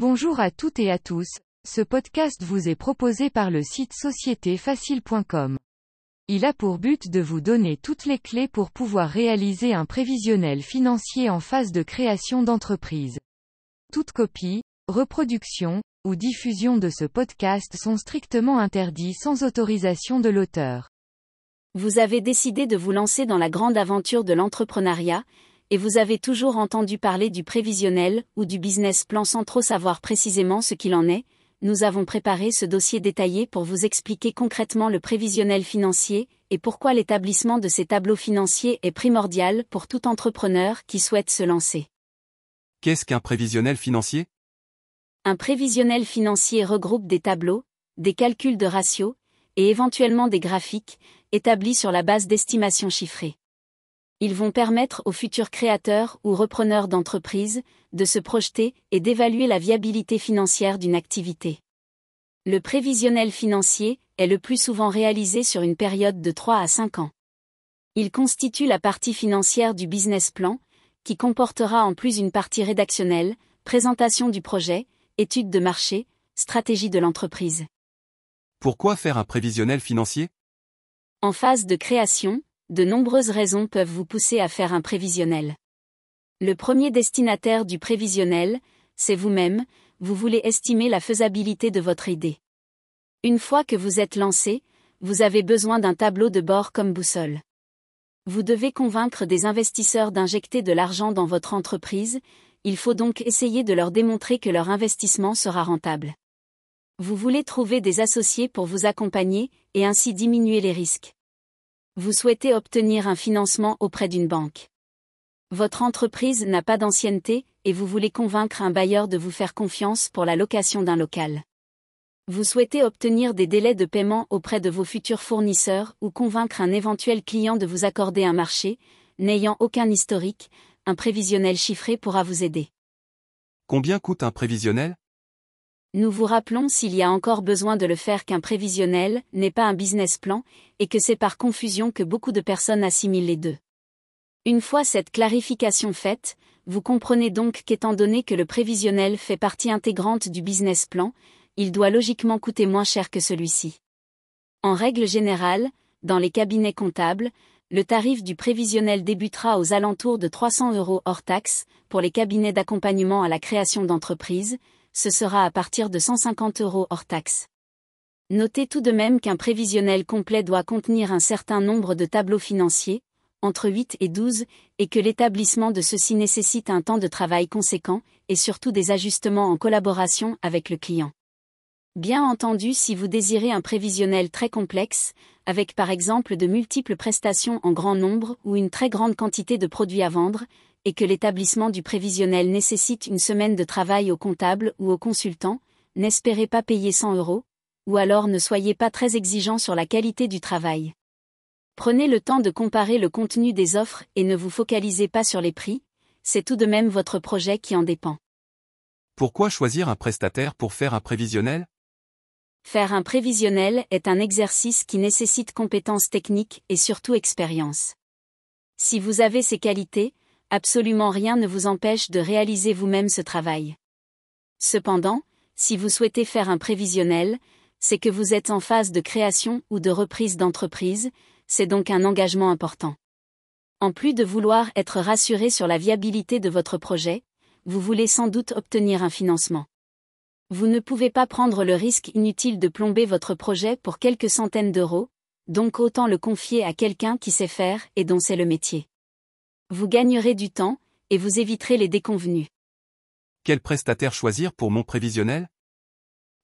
Bonjour à toutes et à tous, ce podcast vous est proposé par le site sociétéfacile.com. Il a pour but de vous donner toutes les clés pour pouvoir réaliser un prévisionnel financier en phase de création d'entreprise. Toute copie, reproduction, ou diffusion de ce podcast sont strictement interdits sans autorisation de l'auteur. Vous avez décidé de vous lancer dans la grande aventure de l'entrepreneuriat, et vous avez toujours entendu parler du prévisionnel ou du business plan sans trop savoir précisément ce qu'il en est, nous avons préparé ce dossier détaillé pour vous expliquer concrètement le prévisionnel financier, et pourquoi l'établissement de ces tableaux financiers est primordial pour tout entrepreneur qui souhaite se lancer. Qu'est-ce qu'un prévisionnel financier? Un prévisionnel financier regroupe des tableaux, des calculs de ratios, et éventuellement des graphiques, établis sur la base d'estimations chiffrées. Ils vont permettre aux futurs créateurs ou repreneurs d'entreprise de se projeter et d'évaluer la viabilité financière d'une activité. Le prévisionnel financier est le plus souvent réalisé sur une période de 3 à 5 ans. Il constitue la partie financière du business plan, qui comportera en plus une partie rédactionnelle, présentation du projet, étude de marché, stratégie de l'entreprise. Pourquoi faire un prévisionnel financier? En phase de création, de nombreuses raisons peuvent vous pousser à faire un prévisionnel. Le premier destinataire du prévisionnel, c'est vous-même, vous voulez estimer la faisabilité de votre idée. Une fois que vous êtes lancé, vous avez besoin d'un tableau de bord comme boussole. Vous devez convaincre des investisseurs d'injecter de l'argent dans votre entreprise, il faut donc essayer de leur démontrer que leur investissement sera rentable. Vous voulez trouver des associés pour vous accompagner, et ainsi diminuer les risques. Vous souhaitez obtenir un financement auprès d'une banque. Votre entreprise n'a pas d'ancienneté, et vous voulez convaincre un bailleur de vous faire confiance pour la location d'un local. Vous souhaitez obtenir des délais de paiement auprès de vos futurs fournisseurs ou convaincre un éventuel client de vous accorder un marché, n'ayant aucun historique, un prévisionnel chiffré pourra vous aider. Combien coûte un prévisionnel? Nous vous rappelons s'il y a encore besoin de le faire qu'un prévisionnel n'est pas un business plan, et que c'est par confusion que beaucoup de personnes assimilent les deux. Une fois cette clarification faite, vous comprenez donc qu'étant donné que le prévisionnel fait partie intégrante du business plan, il doit logiquement coûter moins cher que celui-ci. En règle générale, dans les cabinets comptables, le tarif du prévisionnel débutera aux alentours de 300 euros hors taxe, pour les cabinets d'accompagnement à la création d'entreprises, ce sera à partir de 150 euros hors taxe. Notez tout de même qu'un prévisionnel complet doit contenir un certain nombre de tableaux financiers, entre 8 et 12, et que l'établissement de ceux-ci nécessite un temps de travail conséquent, et surtout des ajustements en collaboration avec le client. Bien entendu si vous désirez un prévisionnel très complexe, avec par exemple de multiples prestations en grand nombre ou une très grande quantité de produits à vendre, et que l'établissement du prévisionnel nécessite une semaine de travail au comptable ou au consultant, n'espérez pas payer 100 euros, ou alors ne soyez pas très exigeant sur la qualité du travail. Prenez le temps de comparer le contenu des offres et ne vous focalisez pas sur les prix, c'est tout de même votre projet qui en dépend. Pourquoi choisir un prestataire pour faire un prévisionnel? Faire un prévisionnel est un exercice qui nécessite compétences techniques et surtout expérience. Si vous avez ces qualités, absolument rien ne vous empêche de réaliser vous-même ce travail. Cependant, si vous souhaitez faire un prévisionnel, c'est que vous êtes en phase de création ou de reprise d'entreprise, c'est donc un engagement important. En plus de vouloir être rassuré sur la viabilité de votre projet, vous voulez sans doute obtenir un financement. Vous ne pouvez pas prendre le risque inutile de plomber votre projet pour quelques centaines d'euros, donc autant le confier à quelqu'un qui sait faire et dont c'est le métier. Vous gagnerez du temps, et vous éviterez les déconvenus. Quel prestataire choisir pour mon prévisionnel?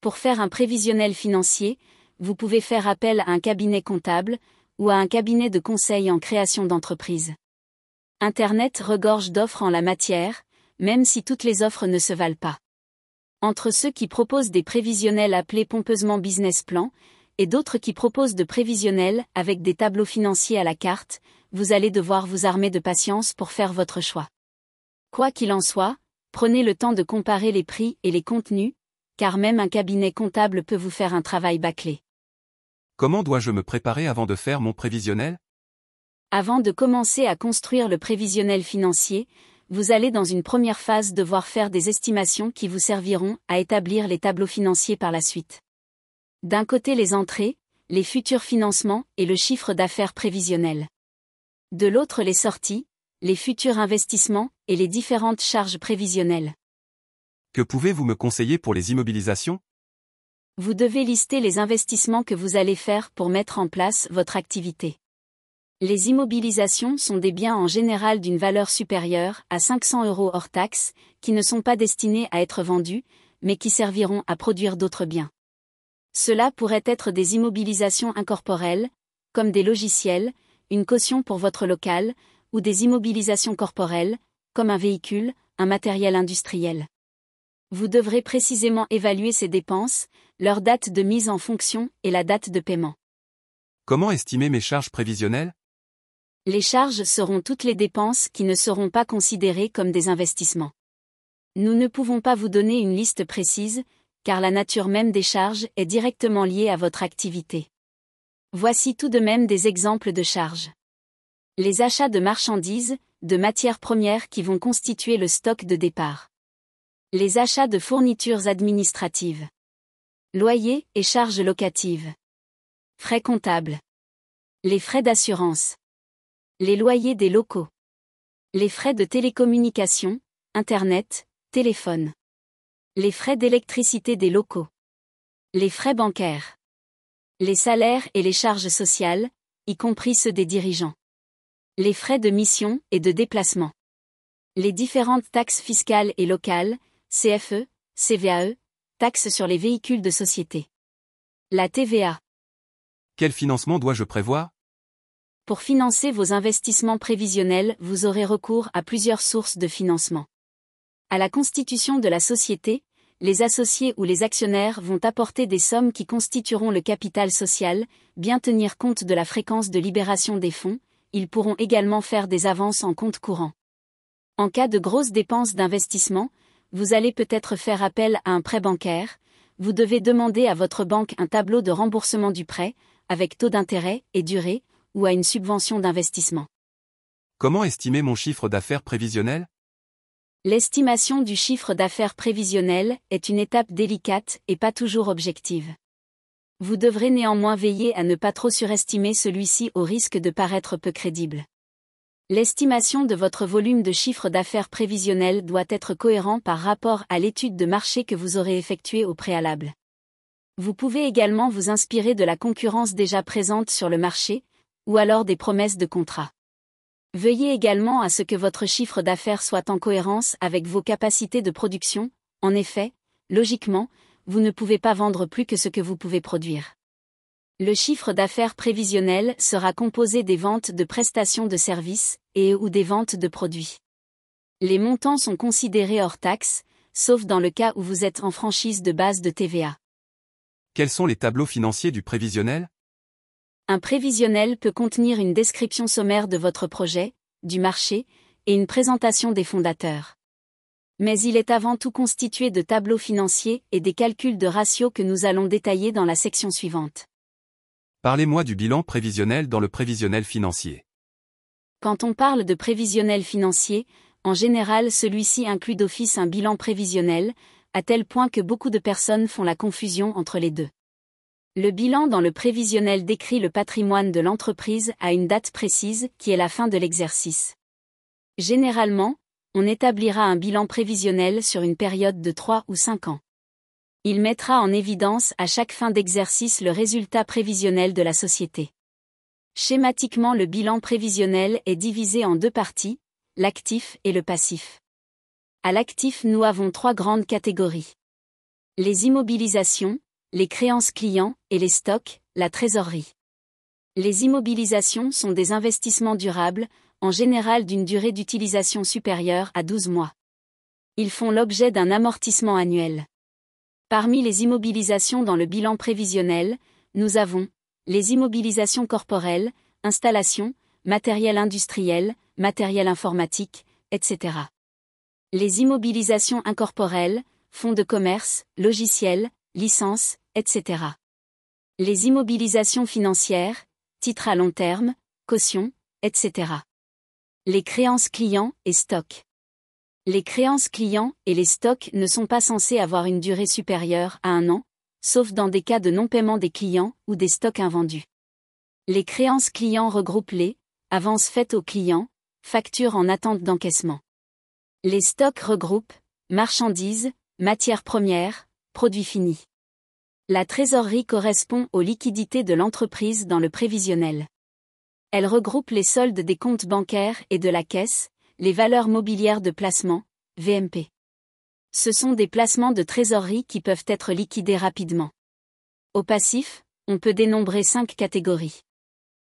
Pour faire un prévisionnel financier, vous pouvez faire appel à un cabinet comptable, ou à un cabinet de conseil en création d'entreprise. Internet regorge d'offres en la matière, même si toutes les offres ne se valent pas. Entre ceux qui proposent des prévisionnels appelés pompeusement business plan, et d'autres qui proposent de prévisionnels avec des tableaux financiers à la carte, vous allez devoir vous armer de patience pour faire votre choix. Quoi qu'il en soit, prenez le temps de comparer les prix et les contenus, car même un cabinet comptable peut vous faire un travail bâclé. Comment dois-je me préparer avant de faire mon prévisionnel? Avant de commencer à construire le prévisionnel financier, vous allez dans une première phase devoir faire des estimations qui vous serviront à établir les tableaux financiers par la suite. D'un côté les entrées, les futurs financements et le chiffre d'affaires prévisionnel. De l'autre les sorties, les futurs investissements et les différentes charges prévisionnelles. Que pouvez-vous me conseiller pour les immobilisations? Vous devez lister les investissements que vous allez faire pour mettre en place votre activité. Les immobilisations sont des biens en général d'une valeur supérieure à 500 euros hors taxes, qui ne sont pas destinés à être vendus, mais qui serviront à produire d'autres biens. Cela pourrait être des immobilisations incorporelles, comme des logiciels, une caution pour votre local, ou des immobilisations corporelles, comme un véhicule, un matériel industriel. Vous devrez précisément évaluer ces dépenses, leur date de mise en fonction et la date de paiement. Comment estimer mes charges prévisionnelles? Les charges seront toutes les dépenses qui ne seront pas considérées comme des investissements. Nous ne pouvons pas vous donner une liste précise, car la nature même des charges est directement liée à votre activité. Voici tout de même des exemples de charges. Les achats de marchandises, de matières premières qui vont constituer le stock de départ. Les achats de fournitures administratives. Loyers et charges locatives. Frais comptables. Les frais d'assurance. Les loyers des locaux. Les frais de télécommunication, Internet, téléphone. Les frais d'électricité des locaux. Les frais bancaires. Les salaires et les charges sociales, y compris ceux des dirigeants. Les frais de mission et de déplacement. Les différentes taxes fiscales et locales, CFE, CVAE, taxes sur les véhicules de société. La TVA. Quel financement dois-je prévoir? Pour financer vos investissements prévisionnels, vous aurez recours à plusieurs sources de financement. À la constitution de la société, les associés ou les actionnaires vont apporter des sommes qui constitueront le capital social, bien tenir compte de la fréquence de libération des fonds, ils pourront également faire des avances en compte courant. En cas de grosses dépenses d'investissement, vous allez peut-être faire appel à un prêt bancaire, vous devez demander à votre banque un tableau de remboursement du prêt, avec taux d'intérêt et durée, ou à une subvention d'investissement. Comment estimer mon chiffre d'affaires prévisionnel? L'estimation du chiffre d'affaires prévisionnel est une étape délicate et pas toujours objective. Vous devrez néanmoins veiller à ne pas trop surestimer celui-ci au risque de paraître peu crédible. L'estimation de votre volume de chiffre d'affaires prévisionnel doit être cohérent par rapport à l'étude de marché que vous aurez effectuée au préalable. Vous pouvez également vous inspirer de la concurrence déjà présente sur le marché, ou alors des promesses de contrat. Veuillez également à ce que votre chiffre d'affaires soit en cohérence avec vos capacités de production, en effet, logiquement, vous ne pouvez pas vendre plus que ce que vous pouvez produire. Le chiffre d'affaires prévisionnel sera composé des ventes de prestations de services et ou des ventes de produits. Les montants sont considérés hors taxes, sauf dans le cas où vous êtes en franchise de base de TVA. Quels sont les tableaux financiers du prévisionnel? Un prévisionnel peut contenir une description sommaire de votre projet, du marché, et une présentation des fondateurs. Mais il est avant tout constitué de tableaux financiers et des calculs de ratios que nous allons détailler dans la section suivante. Parlez-moi du bilan prévisionnel dans le prévisionnel financier. Quand on parle de prévisionnel financier, en général celui-ci inclut d'office un bilan prévisionnel, à tel point que beaucoup de personnes font la confusion entre les deux. Le bilan dans le prévisionnel décrit le patrimoine de l'entreprise à une date précise qui est la fin de l'exercice. Généralement, on établira un bilan prévisionnel sur une période de 3 ou 5 ans. Il mettra en évidence à chaque fin d'exercice le résultat prévisionnel de la société. Schématiquement le bilan prévisionnel est divisé en deux parties, l'actif et le passif. À l'actif nous avons trois grandes catégories. Les immobilisations, les créances clients et les stocks, la trésorerie. Les immobilisations sont des investissements durables, en général d'une durée d'utilisation supérieure à 12 mois. Ils font l'objet d'un amortissement annuel. Parmi les immobilisations dans le bilan prévisionnel, nous avons les immobilisations corporelles, installations, matériel industriel, matériel informatique, etc. Les immobilisations incorporelles, fonds de commerce, logiciels, licences, etc. Les immobilisations financières, titres à long terme, caution, etc. Les créances clients et stocks. Les créances clients et les stocks ne sont pas censés avoir une durée supérieure à un an, sauf dans des cas de non-paiement des clients ou des stocks invendus. Les créances clients regroupent les avances faites aux clients, factures en attente d'encaissement. Les stocks regroupent marchandises, matières premières, produits finis. La trésorerie correspond aux liquidités de l'entreprise dans le prévisionnel. Elle regroupe les soldes des comptes bancaires et de la caisse, les valeurs mobilières de placement, VMP. Ce sont des placements de trésorerie qui peuvent être liquidés rapidement. Au passif, on peut dénombrer cinq catégories.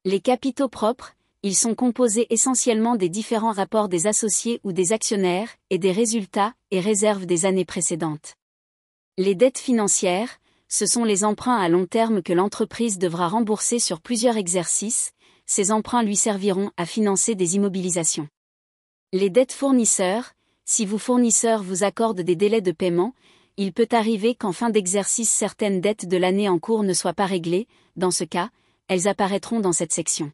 Les capitaux propres, ils sont composés essentiellement des différents rapports des associés ou des actionnaires, et des résultats et réserves des années précédentes. Les dettes financières, ce sont les emprunts à long terme que l'entreprise devra rembourser sur plusieurs exercices, ces emprunts lui serviront à financer des immobilisations. Les dettes fournisseurs, si vos fournisseurs vous accordent des délais de paiement, il peut arriver qu'en fin d'exercice certaines dettes de l'année en cours ne soient pas réglées, dans ce cas, elles apparaîtront dans cette section.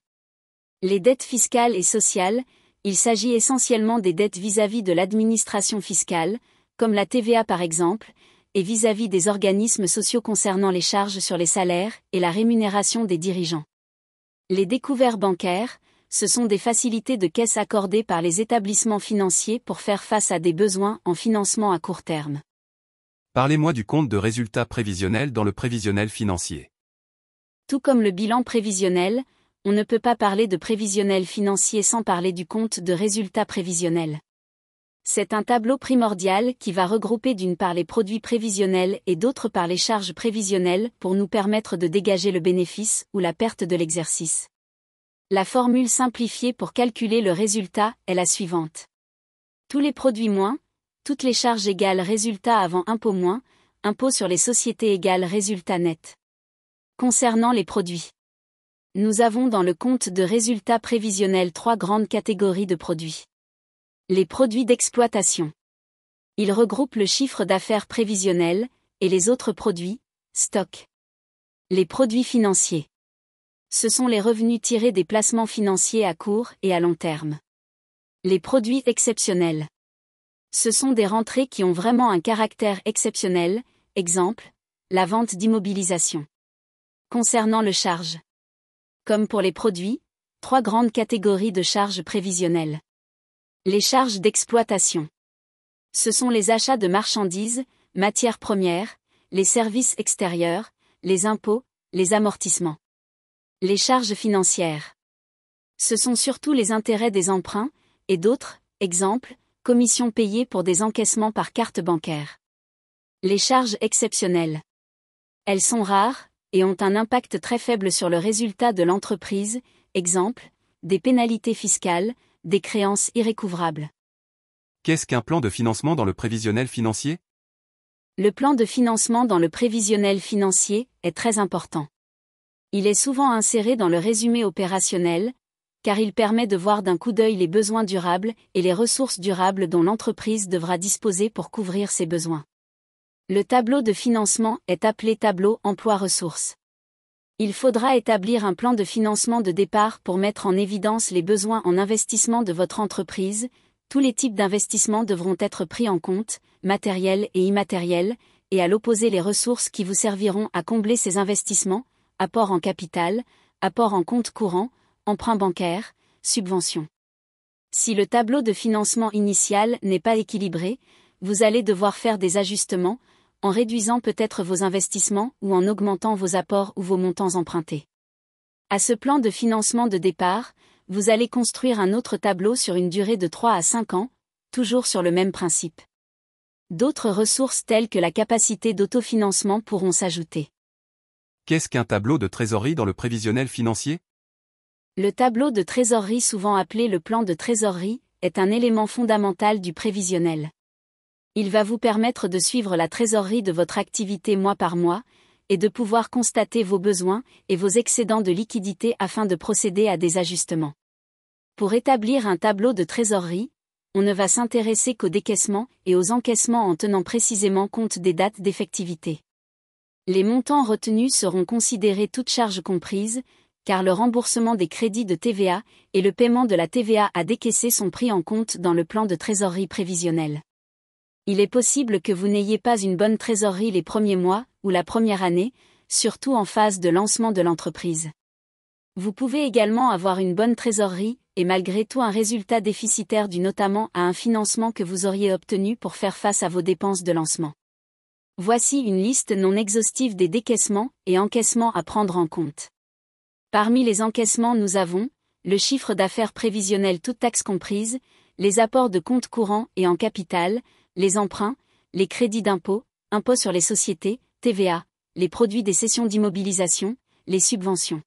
Les dettes fiscales et sociales, il s'agit essentiellement des dettes vis-à-vis de l'administration fiscale, comme la TVA par exemple, et vis-à-vis -vis des organismes sociaux concernant les charges sur les salaires et la rémunération des dirigeants. Les découverts bancaires, ce sont des facilités de caisse accordées par les établissements financiers pour faire face à des besoins en financement à court terme. Parlez-moi du compte de résultat prévisionnel dans le prévisionnel financier. Tout comme le bilan prévisionnel, on ne peut pas parler de prévisionnel financier sans parler du compte de résultat prévisionnel. C'est un tableau primordial qui va regrouper d'une part les produits prévisionnels et d'autre part les charges prévisionnelles pour nous permettre de dégager le bénéfice ou la perte de l'exercice. La formule simplifiée pour calculer le résultat est la suivante. Tous les produits moins, toutes les charges égales résultat avant impôt moins, impôt sur les sociétés égales résultat net. Concernant les produits. Nous avons dans le compte de résultats prévisionnels trois grandes catégories de produits. Les produits d'exploitation. Ils regroupent le chiffre d'affaires prévisionnel, et les autres produits, stock. Les produits financiers ce sont les revenus tirés des placements financiers à court et à long terme. Les produits exceptionnels. Ce sont des rentrées qui ont vraiment un caractère exceptionnel, exemple, la vente d'immobilisation. Concernant le charge. Comme pour les produits, trois grandes catégories de charges prévisionnelles. Les charges d'exploitation. Ce sont les achats de marchandises, matières premières, les services extérieurs, les impôts, les amortissements. Les charges financières. Ce sont surtout les intérêts des emprunts, et d'autres, exemple, commissions payées pour des encaissements par carte bancaire. Les charges exceptionnelles. Elles sont rares, et ont un impact très faible sur le résultat de l'entreprise, exemple, des pénalités fiscales, des créances irrécouvrables. Qu'est-ce qu'un plan de financement dans le prévisionnel financier? Le plan de financement dans le prévisionnel financier est très important. Il est souvent inséré dans le résumé opérationnel, car il permet de voir d'un coup d'œil les besoins durables et les ressources durables dont l'entreprise devra disposer pour couvrir ses besoins. Le tableau de financement est appelé tableau emploi-ressources. Il faudra établir un plan de financement de départ pour mettre en évidence les besoins en investissement de votre entreprise. Tous les types d'investissements devront être pris en compte, matériels et immatériels, et à l'opposé les ressources qui vous serviront à combler ces investissements, apport en capital, apport en compte courant, emprunt bancaire, subvention. Si le tableau de financement initial n'est pas équilibré, vous allez devoir faire des ajustements, en réduisant peut-être vos investissements ou en augmentant vos apports ou vos montants empruntés. À ce plan de financement de départ, vous allez construire un autre tableau sur une durée de 3 à 5 ans, toujours sur le même principe. D'autres ressources telles que la capacité d'autofinancement pourront s'ajouter. Qu'est-ce qu'un tableau de trésorerie dans le prévisionnel financier? Le tableau de trésorerie souvent appelé le plan de trésorerie, est un élément fondamental du prévisionnel. Il va vous permettre de suivre la trésorerie de votre activité mois par mois, et de pouvoir constater vos besoins et vos excédents de liquidité afin de procéder à des ajustements. Pour établir un tableau de trésorerie, on ne va s'intéresser qu'aux décaissements et aux encaissements en tenant précisément compte des dates d'effectivité. Les montants retenus seront considérés toutes charges comprises, car le remboursement des crédits de TVA et le paiement de la TVA à décaisser sont pris en compte dans le plan de trésorerie prévisionnelle. Il est possible que vous n'ayez pas une bonne trésorerie les premiers mois ou la première année, surtout en phase de lancement de l'entreprise. Vous pouvez également avoir une bonne trésorerie, et malgré tout un résultat déficitaire dû notamment à un financement que vous auriez obtenu pour faire face à vos dépenses de lancement. Voici une liste non exhaustive des décaissements et encaissements à prendre en compte. Parmi les encaissements nous avons, le chiffre d'affaires prévisionnel toute taxe comprise, les apports de compte courant et en capital, les emprunts, les crédits d'impôt, impôts sur les sociétés, TVA, les produits des cessions d'immobilisation, les subventions.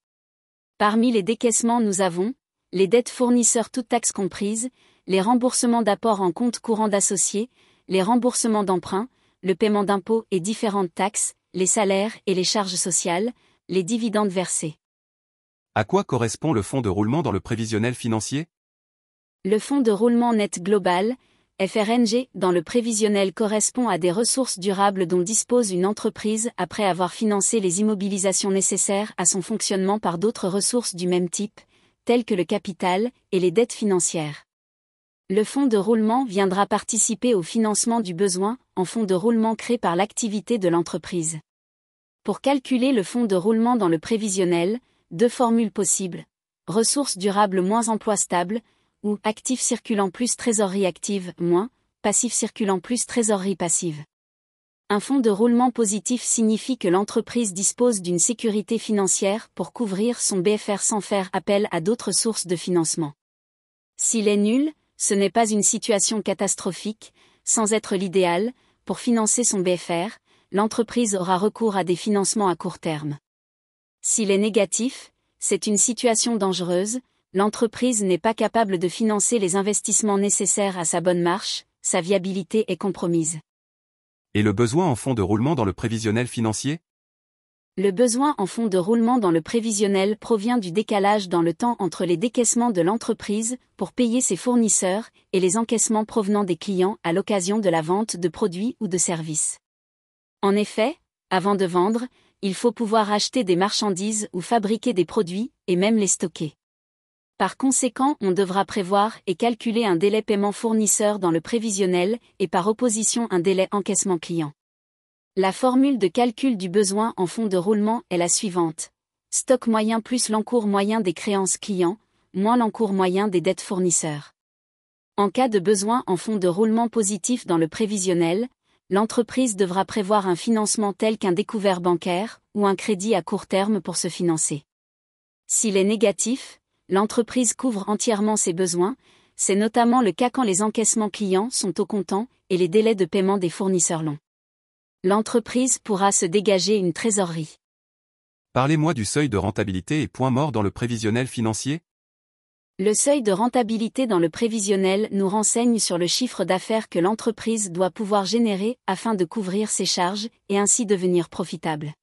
Parmi les décaissements nous avons, les dettes fournisseurs toutes taxes comprises, les remboursements d'apports en compte courant d'associés, les remboursements d'emprunts, le paiement d'impôts et différentes taxes, les salaires et les charges sociales, les dividendes versés. À quoi correspond le fonds de roulement dans le prévisionnel financier? Le fonds de roulement net global, FRNG, dans le prévisionnel correspond à des ressources durables dont dispose une entreprise après avoir financé les immobilisations nécessaires à son fonctionnement par d'autres ressources du même type, telles que le capital et les dettes financières. Le fonds de roulement viendra participer au financement du besoin en fonds de roulement créé par l'activité de l'entreprise. Pour calculer le fonds de roulement dans le prévisionnel, deux formules possibles. Ressources durables moins emploi stable, ou actif circulant plus trésorerie active moins, passif circulant plus trésorerie passive. Un fonds de roulement positif signifie que l'entreprise dispose d'une sécurité financière pour couvrir son BFR sans faire appel à d'autres sources de financement. S'il est nul, ce n'est pas une situation catastrophique, sans être l'idéal, pour financer son BFR, l'entreprise aura recours à des financements à court terme. S'il est négatif, c'est une situation dangereuse, l'entreprise n'est pas capable de financer les investissements nécessaires à sa bonne marche, sa viabilité est compromise. Et le besoin en fonds de roulement dans le prévisionnel financier? Le besoin en fonds de roulement dans le prévisionnel provient du décalage dans le temps entre les décaissements de l'entreprise pour payer ses fournisseurs et les encaissements provenant des clients à l'occasion de la vente de produits ou de services. En effet, avant de vendre, il faut pouvoir acheter des marchandises ou fabriquer des produits, et même les stocker. Par conséquent, on devra prévoir et calculer un délai paiement fournisseur dans le prévisionnel et par opposition un délai encaissement client. La formule de calcul du besoin en fonds de roulement est la suivante. Stock moyen plus l'encours moyen des créances clients, moins l'encours moyen des dettes fournisseurs. En cas de besoin en fonds de roulement positif dans le prévisionnel, l'entreprise devra prévoir un financement tel qu'un découvert bancaire ou un crédit à court terme pour se financer. S'il est négatif, l'entreprise couvre entièrement ses besoins, c'est notamment le cas quand les encaissements clients sont au comptant et les délais de paiement des fournisseurs longs. L'entreprise pourra se dégager une trésorerie. Parlez-moi du seuil de rentabilité et point mort dans le prévisionnel financier? Le seuil de rentabilité dans le prévisionnel nous renseigne sur le chiffre d'affaires que l'entreprise doit pouvoir générer afin de couvrir ses charges et ainsi devenir profitable.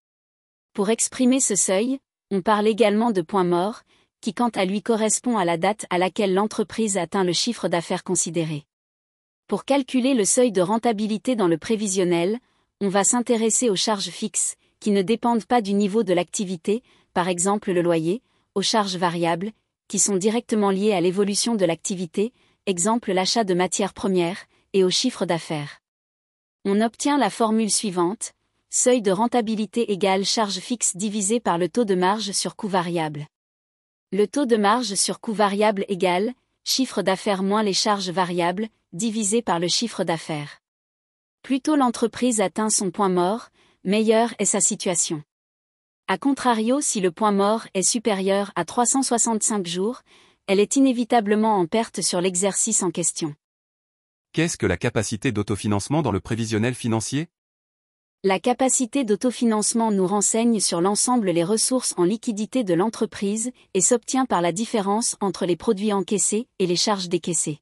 Pour exprimer ce seuil, on parle également de point mort, qui quant à lui correspond à la date à laquelle l'entreprise atteint le chiffre d'affaires considéré. Pour calculer le seuil de rentabilité dans le prévisionnel, on va s'intéresser aux charges fixes, qui ne dépendent pas du niveau de l'activité, par exemple le loyer, aux charges variables, qui sont directement liées à l'évolution de l'activité, exemple l'achat de matières premières, et au chiffre d'affaires. On obtient la formule suivante, seuil de rentabilité égale charge fixe divisé par le taux de marge sur coût variable. Le taux de marge sur coût variable égale, chiffre d'affaires moins les charges variables, divisé par le chiffre d'affaires. Plus tôt l'entreprise atteint son point mort, meilleure est sa situation. A contrario, si le point mort est supérieur à 365 jours, elle est inévitablement en perte sur l'exercice en question. Qu'est-ce que la capacité d'autofinancement dans le prévisionnel financier? La capacité d'autofinancement nous renseigne sur l'ensemble les ressources en liquidité de l'entreprise et s'obtient par la différence entre les produits encaissés et les charges décaissées.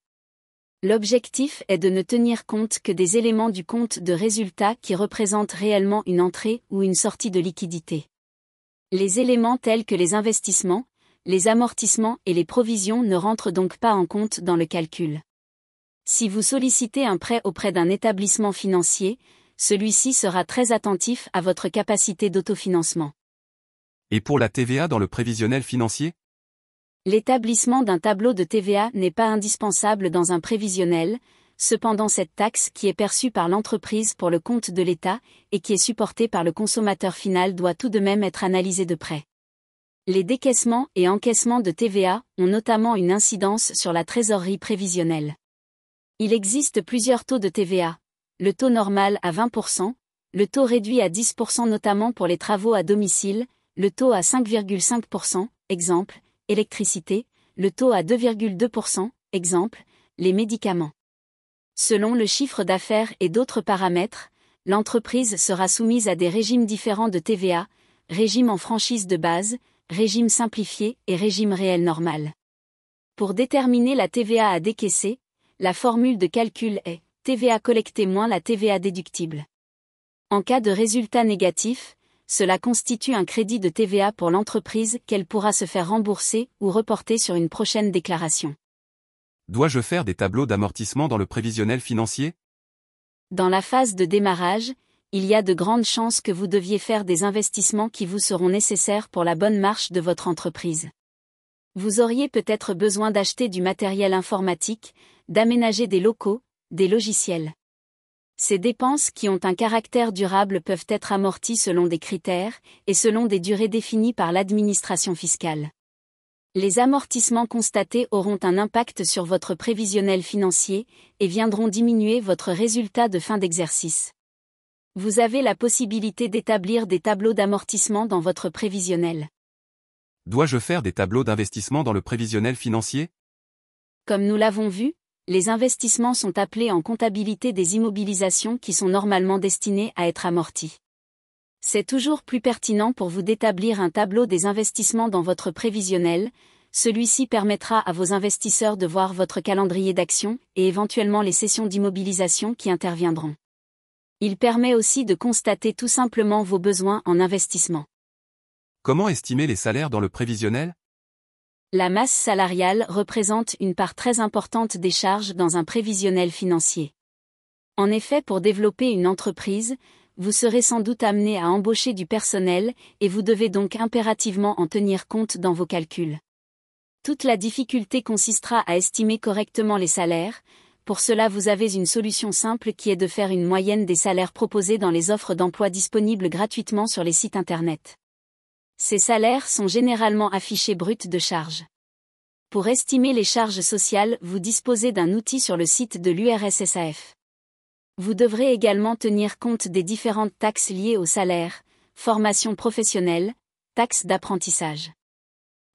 L'objectif est de ne tenir compte que des éléments du compte de résultat qui représentent réellement une entrée ou une sortie de liquidité. Les éléments tels que les investissements, les amortissements et les provisions ne rentrent donc pas en compte dans le calcul. Si vous sollicitez un prêt auprès d'un établissement financier, celui-ci sera très attentif à votre capacité d'autofinancement. Et pour la TVA dans le prévisionnel financier? L'établissement d'un tableau de TVA n'est pas indispensable dans un prévisionnel, cependant cette taxe qui est perçue par l'entreprise pour le compte de l'État et qui est supportée par le consommateur final doit tout de même être analysée de près. Les décaissements et encaissements de TVA ont notamment une incidence sur la trésorerie prévisionnelle. Il existe plusieurs taux de TVA. Le taux normal à 20%, le taux réduit à 10% notamment pour les travaux à domicile, le taux à 5,5%, exemple, électricité, le taux à 2,2%, exemple, les médicaments. Selon le chiffre d'affaires et d'autres paramètres, l'entreprise sera soumise à des régimes différents de TVA, régime en franchise de base, régime simplifié et régime réel normal. Pour déterminer la TVA à décaisser, la formule de calcul est TVA collectée moins la TVA déductible. En cas de résultat négatif, cela constitue un crédit de TVA pour l'entreprise qu'elle pourra se faire rembourser ou reporter sur une prochaine déclaration. Dois-je faire des tableaux d'amortissement dans le prévisionnel financier? Dans la phase de démarrage, il y a de grandes chances que vous deviez faire des investissements qui vous seront nécessaires pour la bonne marche de votre entreprise. Vous auriez peut-être besoin d'acheter du matériel informatique, d'aménager des locaux, des logiciels. Ces dépenses qui ont un caractère durable peuvent être amorties selon des critères et selon des durées définies par l'administration fiscale les amortissements constatés auront un impact sur votre prévisionnel financier et viendront diminuer votre résultat de fin d'exercice. Vous avez la possibilité d'établir des tableaux d'amortissement dans votre prévisionnel. Dois-je faire des tableaux d'investissement dans le prévisionnel financier? Comme nous l'avons vu, les investissements sont appelés en comptabilité des immobilisations qui sont normalement destinées à être amorties. C'est toujours plus pertinent pour vous d'établir un tableau des investissements dans votre prévisionnel, celui-ci permettra à vos investisseurs de voir votre calendrier d'action et éventuellement les sessions d'immobilisation qui interviendront. Il permet aussi de constater tout simplement vos besoins en investissement. Comment estimer les salaires dans le prévisionnel? La masse salariale représente une part très importante des charges dans un prévisionnel financier. En effet, pour développer une entreprise, vous serez sans doute amené à embaucher du personnel, et vous devez donc impérativement en tenir compte dans vos calculs. Toute la difficulté consistera à estimer correctement les salaires, pour cela vous avez une solution simple qui est de faire une moyenne des salaires proposés dans les offres d'emploi disponibles gratuitement sur les sites Internet. Ces salaires sont généralement affichés bruts de charge. Pour estimer les charges sociales, vous disposez d'un outil sur le site de l'URSSAF. Vous devrez également tenir compte des différentes taxes liées au salaire, formation professionnelle, taxes d'apprentissage.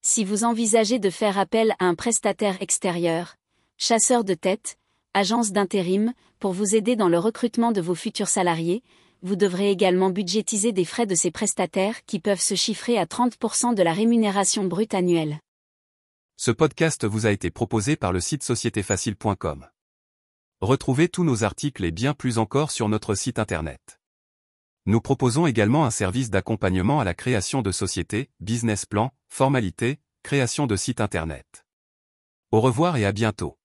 Si vous envisagez de faire appel à un prestataire extérieur, chasseur de tête, agence d'intérim, pour vous aider dans le recrutement de vos futurs salariés, vous devrez également budgétiser des frais de ces prestataires qui peuvent se chiffrer à 30% de la rémunération brute annuelle. Ce podcast vous a été proposé par le site sociétéfacile.com. Retrouvez tous nos articles et bien plus encore sur notre site internet. Nous proposons également un service d'accompagnement à la création de sociétés, business plan, formalités, création de sites internet. Au revoir et à bientôt.